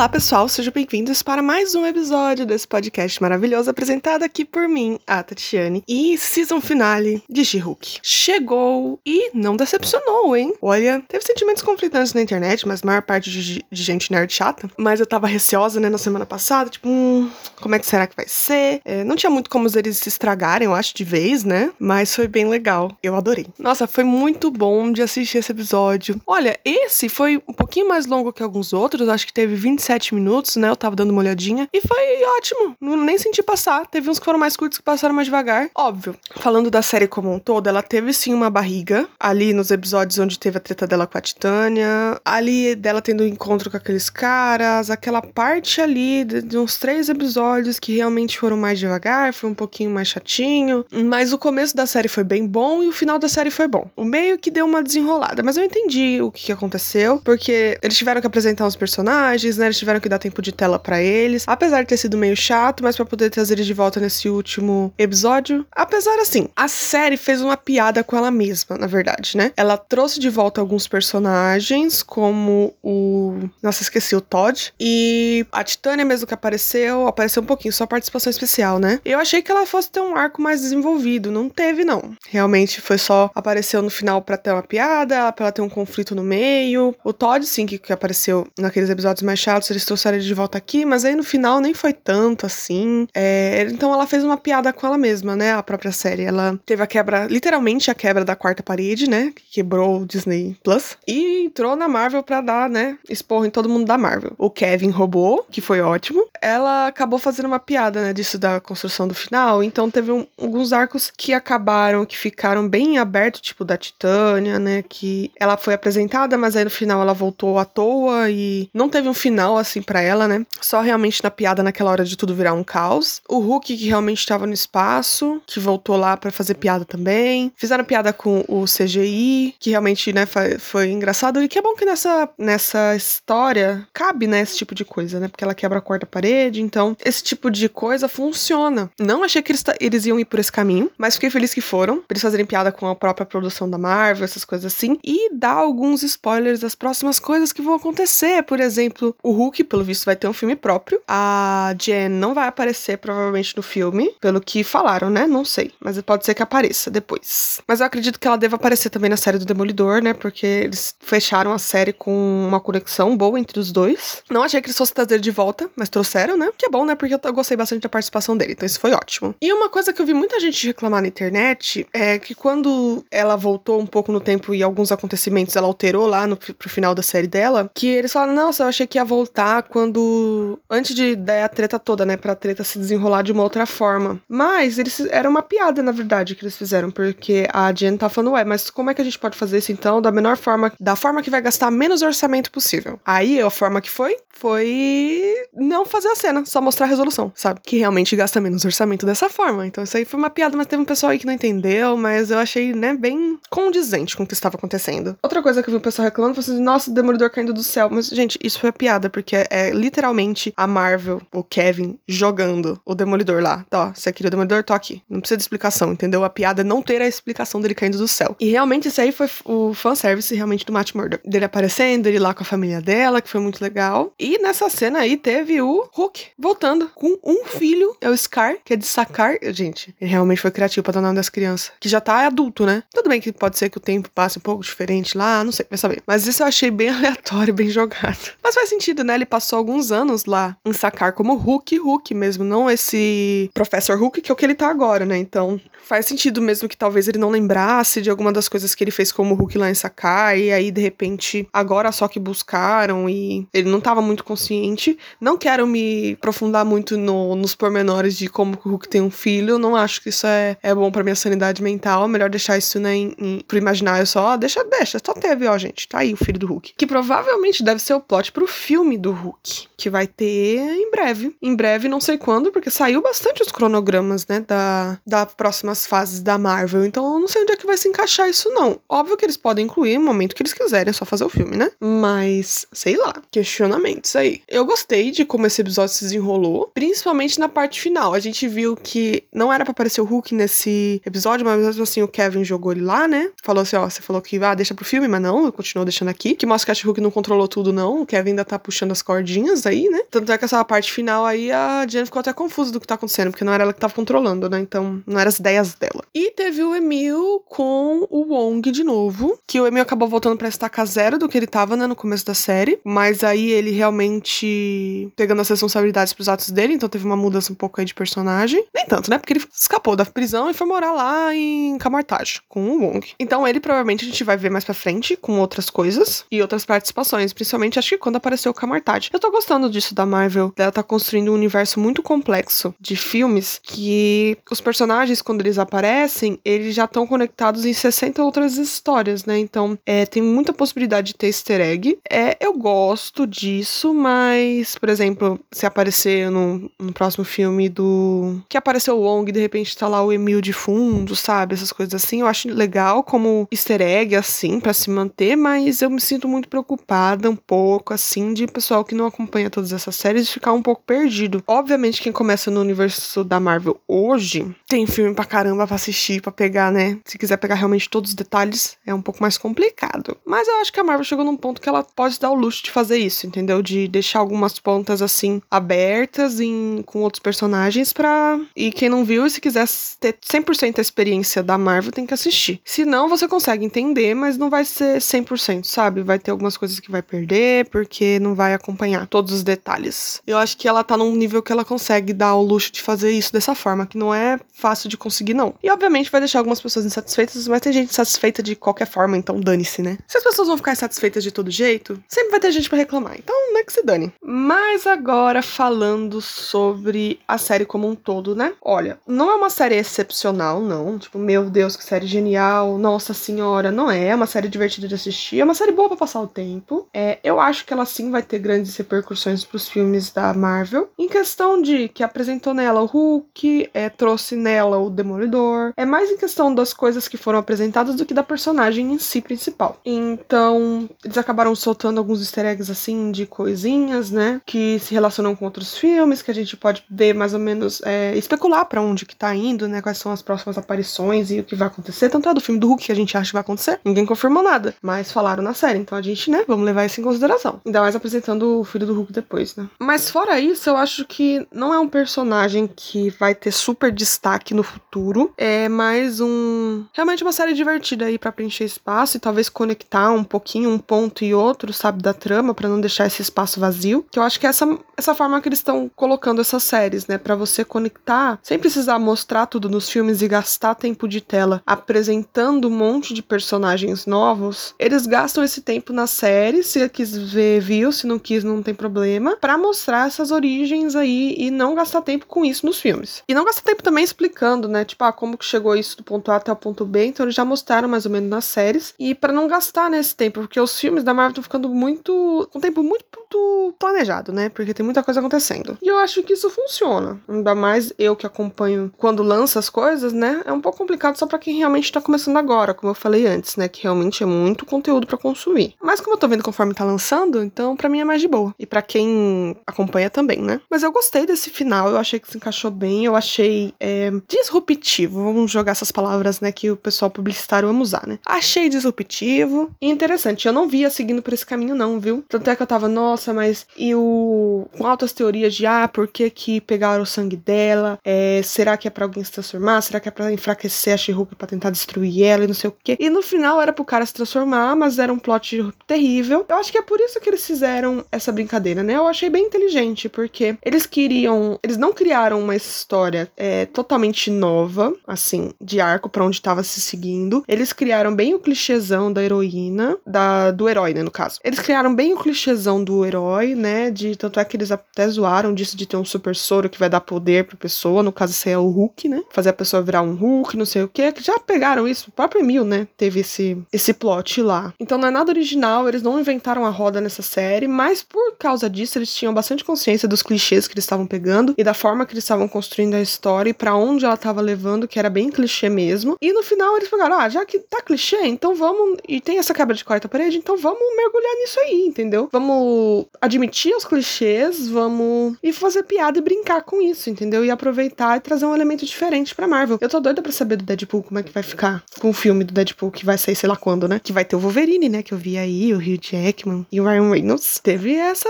Olá, pessoal, sejam bem-vindos para mais um episódio desse podcast maravilhoso apresentado aqui por mim, a Tatiane, e season finale de She-Hulk. Chegou e não decepcionou, hein? Olha, teve sentimentos conflitantes na internet, mas maior parte de, de gente nerd chata, mas eu tava receosa, né, na semana passada, tipo, hum, como é que será que vai ser? É, não tinha muito como eles se estragarem, eu acho, de vez, né? Mas foi bem legal. Eu adorei. Nossa, foi muito bom de assistir esse episódio. Olha, esse foi um pouquinho mais longo que alguns outros, acho que teve 27 minutos, né? Eu tava dando uma olhadinha. E foi ótimo. Nem senti passar. Teve uns que foram mais curtos que passaram mais devagar. Óbvio. Falando da série como um todo, ela teve sim uma barriga. Ali nos episódios onde teve a treta dela com a Titânia. Ali dela tendo um encontro com aqueles caras. Aquela parte ali de, de uns três episódios que realmente foram mais devagar. Foi um pouquinho mais chatinho. Mas o começo da série foi bem bom e o final da série foi bom. O meio que deu uma desenrolada. Mas eu entendi o que, que aconteceu. Porque eles tiveram que apresentar os personagens, né? Eles tiveram que dar tempo de tela para eles. Apesar de ter sido meio chato, mas para poder trazer eles de volta nesse último episódio. Apesar assim, a série fez uma piada com ela mesma, na verdade, né? Ela trouxe de volta alguns personagens, como o. Nossa, esqueci, o Todd. E a Titânia mesmo que apareceu, apareceu um pouquinho, só participação especial, né? Eu achei que ela fosse ter um arco mais desenvolvido. Não teve, não. Realmente foi só apareceu no final para ter uma piada, pra ela ter um conflito no meio. O Todd, sim, que, que apareceu naqueles episódios mais chatos eles trouxeram ele de volta aqui, mas aí no final nem foi tanto assim. É, então ela fez uma piada com ela mesma, né? A própria série. Ela teve a quebra, literalmente a quebra da quarta parede, né? Que quebrou o Disney Plus. E entrou na Marvel pra dar, né? Expor em todo mundo da Marvel. O Kevin roubou, que foi ótimo. Ela acabou fazendo uma piada, né? Disso da construção do final. Então teve um, alguns arcos que acabaram, que ficaram bem abertos, tipo da Titânia, né? Que ela foi apresentada, mas aí no final ela voltou à toa e não teve um final assim para ela, né? Só realmente na piada naquela hora de tudo virar um caos. O Hulk que realmente estava no espaço, que voltou lá para fazer piada também. Fizeram piada com o CGI, que realmente, né, foi, foi, engraçado. E que é bom que nessa, nessa história cabe, né, esse tipo de coisa, né? Porque ela quebra a quarta parede, então esse tipo de coisa funciona. Não achei que eles, eles iam ir por esse caminho, mas fiquei feliz que foram. Pra eles fazerem piada com a própria produção da Marvel, essas coisas assim. E dar alguns spoilers das próximas coisas que vão acontecer. Por exemplo, o Hulk pelo visto, vai ter um filme próprio. A Jen não vai aparecer, provavelmente, no filme, pelo que falaram, né? Não sei. Mas pode ser que apareça depois. Mas eu acredito que ela deva aparecer também na série do Demolidor, né? Porque eles fecharam a série com uma conexão boa entre os dois. Não achei que eles fossem trazer de volta, mas trouxeram, né? Que é bom, né? Porque eu gostei bastante da participação dele. Então isso foi ótimo. E uma coisa que eu vi muita gente reclamar na internet é que quando ela voltou um pouco no tempo e alguns acontecimentos ela alterou lá no, pro final da série dela, que eles falaram, nossa, eu achei que ia voltar voltar quando. Antes de dar a treta toda, né? Pra treta se desenrolar de uma outra forma. Mas eles era uma piada, na verdade, que eles fizeram. Porque a Jen tá falando, ué, mas como é que a gente pode fazer isso então? Da menor forma. Da forma que vai gastar menos orçamento possível. Aí a forma que foi foi não fazer a cena, só mostrar a resolução, sabe? Que realmente gasta menos orçamento dessa forma. Então isso aí foi uma piada, mas teve um pessoal aí que não entendeu, mas eu achei, né, bem condizente com o que estava acontecendo. Outra coisa que eu vi o pessoal reclamando foi assim, nossa, o Demolidor caindo do céu. Mas, gente, isso foi piada, porque é, é literalmente a Marvel, o Kevin, jogando o Demolidor lá. Tá, você queria o Demolidor? Tô aqui. Não precisa de explicação, entendeu? A piada é não ter a explicação dele caindo do céu. E realmente isso aí foi o fanservice realmente do Matt Murdock. Dele aparecendo, ele lá com a família dela, que foi muito legal. E nessa cena aí teve o Hulk voltando com um filho, é o Scar, que é de sacar. Gente, ele realmente foi criativo pra dar nome das crianças. Que já tá adulto, né? Tudo bem que pode ser que o tempo passe um pouco diferente lá, não sei, vai saber. Mas isso eu achei bem aleatório, bem jogado. Mas faz sentido, né? Ele passou alguns anos lá em sacar como Hulk, Hulk mesmo, não esse Professor Hulk, que é o que ele tá agora, né? Então faz sentido mesmo que talvez ele não lembrasse de alguma das coisas que ele fez como Hulk lá em sacar, e aí de repente agora só que buscaram e ele não tava muito consciente não quero me aprofundar muito no, nos pormenores de como o Hulk tem um filho. Não acho que isso é, é bom pra minha sanidade mental. Melhor deixar isso, né, em, em, pro imaginário só. Deixa, deixa. Só teve, ó, gente. Tá aí o filho do Hulk. Que provavelmente deve ser o plot pro filme do Hulk. Que vai ter em breve. Em breve, não sei quando, porque saiu bastante os cronogramas, né, da, das próximas fases da Marvel. Então eu não sei onde é que vai se encaixar isso, não. Óbvio que eles podem incluir no momento que eles quiserem, é só fazer o filme, né? Mas, sei lá. Questionamentos aí. Eu gostei de como esse episódio se desenrolou, principalmente na parte final. A gente viu que não era para aparecer o Hulk nesse episódio, mas mesmo assim o Kevin jogou ele lá, né? Falou assim: ó, você falou que ah, deixa pro filme, mas não, continuou deixando aqui. Que mostra que a Hulk não controlou tudo, não. O Kevin ainda tá puxando puxando as cordinhas aí, né? Tanto é que essa parte final aí a Jen ficou até confusa do que tá acontecendo, porque não era ela que tava controlando, né? Então não eram as ideias dela. E teve o Emil com o Wong de novo, que o Emil acabou voltando pra estaca zero do que ele tava, né, no começo da série, mas aí ele realmente pegando as responsabilidades pros atos dele, então teve uma mudança um pouco aí de personagem. Nem tanto, né? Porque ele escapou da prisão e foi morar lá em Camartage com o Wong. Então ele provavelmente a gente vai ver mais pra frente com outras coisas e outras participações, principalmente acho que quando apareceu o Camartage. Eu tô gostando disso da Marvel, dela tá construindo um universo muito complexo de filmes que os personagens, quando eles aparecem, eles já estão conectados em 60 outras histórias, né? Então é, tem muita possibilidade de ter easter egg. É, eu gosto disso, mas, por exemplo, se aparecer no, no próximo filme do. que apareceu o Wong e de repente tá lá o Emil de fundo, sabe? Essas coisas assim, eu acho legal como easter egg, assim, para se manter, mas eu me sinto muito preocupada um pouco, assim, de pessoal que não acompanha todas essas séries ficar um pouco perdido. Obviamente, quem começa no universo da Marvel hoje tem filme pra caramba pra assistir, pra pegar, né? Se quiser pegar realmente todos os detalhes, é um pouco mais complicado. Mas eu acho que a Marvel chegou num ponto que ela pode dar o luxo de fazer isso, entendeu? De deixar algumas pontas assim abertas em, com outros personagens pra. E quem não viu, se quiser ter 100% a experiência da Marvel, tem que assistir. Se não, você consegue entender, mas não vai ser 100%, sabe? Vai ter algumas coisas que vai perder, porque não vai acompanhar todos os detalhes. Eu acho que ela tá num nível que ela consegue dar o luxo de fazer isso dessa forma, que não é fácil de conseguir, não. E obviamente vai deixar algumas pessoas insatisfeitas, mas tem gente satisfeita de qualquer forma, então dane-se, né? Se as pessoas vão ficar satisfeitas de todo jeito, sempre vai ter gente para reclamar. Então, não é que se dane. Mas agora falando sobre a série como um todo, né? Olha, não é uma série excepcional, não. Tipo, meu Deus, que série genial. Nossa senhora, não é. É uma série divertida de assistir. É uma série boa para passar o tempo. É, eu acho que ela sim vai ter grandes repercussões pros filmes da Marvel. Em questão de que apresentou nela o Hulk, é, trouxe nela o Demolidor. É mais em questão das coisas que foram apresentadas do que da personagem em si principal. Então, eles acabaram soltando alguns easter eggs assim de coisinhas, né? Que se relacionam com outros filmes, que a gente pode ver mais ou menos, é, especular para onde que tá indo, né? Quais são as próximas aparições e o que vai acontecer. Tanto é do filme do Hulk que a gente acha que vai acontecer. Ninguém confirmou nada, mas falaram na série. Então a gente, né, vamos levar isso em consideração. Ainda mais apresentando o filho do Hulk depois, né? Mas fora isso, eu acho que não é um personagem que vai ter super destaque no futuro. É mais um. Realmente uma série divertida aí para preencher espaço e talvez conectar um pouquinho um ponto e outro, sabe, da trama, para não deixar esse espaço vazio. Que eu acho que é essa, essa forma que eles estão colocando essas séries, né? para você conectar, sem precisar mostrar tudo nos filmes e gastar tempo de tela apresentando um monte de personagens novos. Eles gastam esse tempo na série, se quis ver, viu, se não quis, não tem problema, para mostrar essas origens aí e não gastar tempo com isso nos filmes. E não gastar tempo também explicando, né? Tipo, ah, como que chegou isso do ponto A até o ponto B, então eles já mostraram mais ou menos nas séries. E para não gastar nesse tempo, porque os filmes da Marvel estão ficando muito. com um tempo muito, muito planejado, né? Porque tem muita coisa acontecendo. E eu acho que isso funciona. Ainda mais eu que acompanho quando lança as coisas, né? É um pouco complicado só para quem realmente tá começando agora, como eu falei antes, né? Que realmente é muito conteúdo para consumir. Mas como eu tô vendo conforme tá lançando, então para mim é mais de boa. E para quem acompanha também, né? Mas eu gostei desse final, eu achei que se encaixou bem, eu achei é, disruptivo, vamos jogar essas palavras, né? Que o pessoal publicitário ama usar, né? Achei disruptivo e interessante. Eu não via seguindo por esse caminho, não, viu? Tanto é que eu tava, nossa, mas e o. com altas teorias de ah, por que que pegaram o sangue dela? É, será que é pra alguém se transformar? Será que é pra enfraquecer a she pra tentar destruir ela e não sei o quê? E no final era pro cara se transformar, mas era um plot terrível. Eu acho que é por isso que eles fizeram essa brincadeira, né? Eu achei bem inteligente, porque eles queriam. Eles não criaram uma história é, totalmente nova, assim, de arco para onde tava se seguindo. Eles criaram bem o clichêzão da heroína, da, do herói, né, no caso. Eles criaram bem o clichêzão do herói, né? De tanto é que eles até zoaram disso de ter um super soro que vai dar poder pra pessoa. No caso, isso é o Hulk, né? Fazer a pessoa virar um Hulk, não sei o que. Já pegaram isso. O próprio Emil, né? Teve esse, esse plot lá. Então não é nada original, eles não inventaram a roda nessa série, mas por causa disso, eles tinham bastante consciência dos clichês que eles estavam pegando e da forma que eles estavam construindo a história e para onde ela tava levando, que era bem clichê mesmo. E no final eles pegaram, ah, já que tá clichê, então vamos. E tem essa quebra de quarta parede, então vamos mergulhar nisso aí, entendeu? Vamos admitir os clichês, vamos. e fazer piada e brincar com isso, entendeu? E aproveitar e trazer um elemento diferente pra Marvel. Eu tô doida pra saber do Deadpool como é que vai ficar com o filme do Deadpool que vai sair sei lá quando, né? Que vai ter o Wolverine, né? Que eu vi aí, o Hugh Jackman e o Ryan Reynolds. Teve essa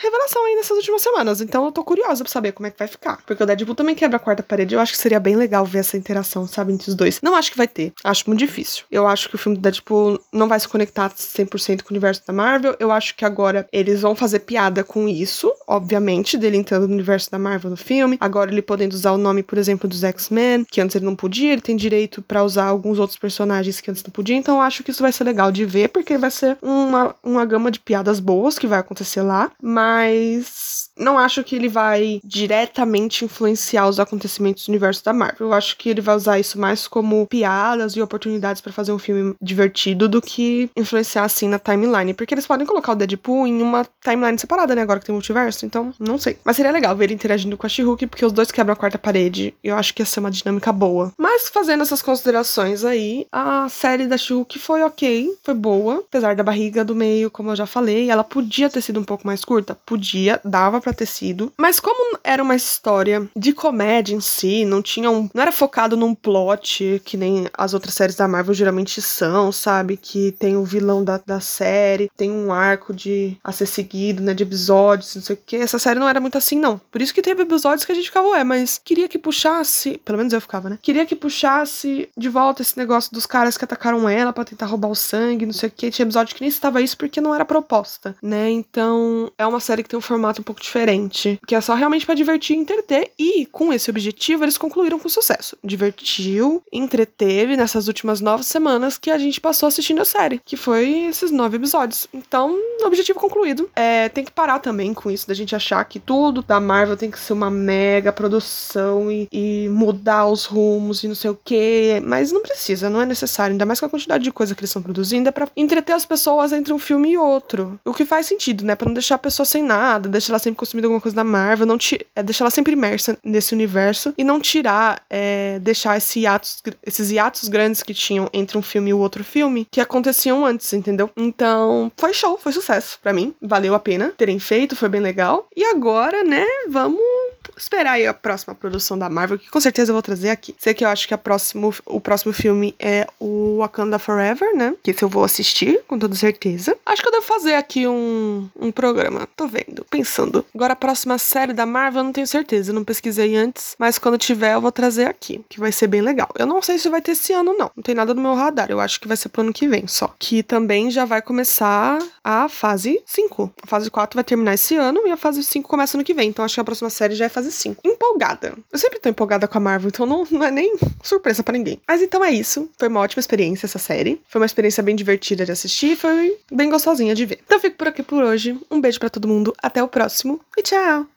revelação aí nessas últimas semanas. Então eu tô curiosa pra saber como é que vai ficar. Porque o Deadpool também quebra a quarta parede. Eu acho que seria bem legal ver essa interação, sabe, entre os dois. Não acho que vai ter. Acho muito difícil. Eu acho que o filme do Deadpool não vai se conectar 100% com o universo da Marvel. Eu acho que agora eles vão fazer piada com isso, obviamente, dele entrando no universo da Marvel no filme. Agora ele podendo usar o nome, por exemplo, dos X-Men, que antes ele não podia. Ele tem direito para usar alguns outros personagens que antes não podia. Então eu acho que isso vai ser legal de ver, porque vai ser uma, uma gama de piadas boas que vai acontecer lá. Mas não acho que ele vai diretamente influenciar os acontecimentos do universo da Marvel. Eu acho que ele vai usar isso mais como piadas e oportunidades para fazer um filme divertido do que influenciar assim na timeline. Porque eles podem colocar o Deadpool em uma timeline separada, né? Agora que tem multiverso. Então, não sei. Mas seria legal ver ele interagindo com a she porque os dois quebram a quarta parede. Eu acho que ia ser uma dinâmica boa. Mas fazendo essas considerações aí, a série da she foi ok, foi boa. Apesar da barriga do meio, como eu já falei, ela podia ter sido um pouco mais curta. Podia, dava para ter sido. Mas como era uma história de comédia em si, não tinha um, não era focado num plot que nem as outras séries da Marvel geralmente são, sabe? Que tem o vilão da, da série, tem um arco de a ser seguido, né, de episódios, não sei o que. Essa série não era muito assim, não. Por isso que teve episódios que a gente ficava, ué, mas queria que puxasse, pelo menos eu ficava, né? Queria que puxasse de volta esse negócio dos caras que atacaram ela para tentar roubar o sangue, não sei o que. Tinha episódio que nem estava isso porque não era proposta, né? Então, é uma série que tem um formato um pouco diferente, que é só realmente para divertir e entreter. E com esse objetivo, eles concluíram com sucesso. Divertiu, entreteve nessas últimas nove semanas que a gente passou assistindo a série, que foi esses nove episódios. Então, objetivo concluído. É, tem que parar também com isso da gente achar que tudo da Marvel tem que ser uma mega produção e, e mudar os rumos e não sei o que. Mas não precisa, não é necessário. Ainda mais com a quantidade de coisa que eles estão produzindo, é pra entreter as pessoas entre um filme e outro. O que faz sentido, né? Pra não deixar a pessoa sem nada, deixar ela sempre consumindo alguma coisa da Marvel, não é, deixar ela sempre imersa nesse universo e não tirar, é, deixar esse hiatos, esses hiatos grandes que tinham entre um filme e o outro filme que aconteciam antes, entendeu? Então, foi show, foi sucesso para mim. Valeu a pena terem feito, foi bem legal. E agora, né, vamos esperar aí a próxima produção da Marvel, que com certeza eu vou trazer aqui. Sei que eu acho que a próximo, o próximo filme é o Wakanda Forever, né? Que esse eu vou assistir, com toda certeza. Acho que eu devo fazer aqui um, um programa. Tô vendo, pensando. Agora a próxima série da Marvel eu não tenho certeza, eu não pesquisei antes, mas quando tiver eu vou trazer aqui, que vai ser bem legal. Eu não sei se vai ter esse ano, não. Não tem nada no meu radar. Eu acho que vai ser pro ano que vem só. Que também já vai começar a fase 5. A fase 4 vai terminar esse ano e a fase 5 começa ano que vem. Então acho que a próxima série já é fase 5. Empolgada. Eu sempre tô empolgada com a Marvel, então não, não é nem surpresa para ninguém. Mas então é isso. Foi uma ótima experiência essa série. Foi uma experiência bem divertida de assistir. Foi bem gostosinha de ver. Então fico por aqui por hoje. Um beijo para todo mundo. Até o próximo e tchau!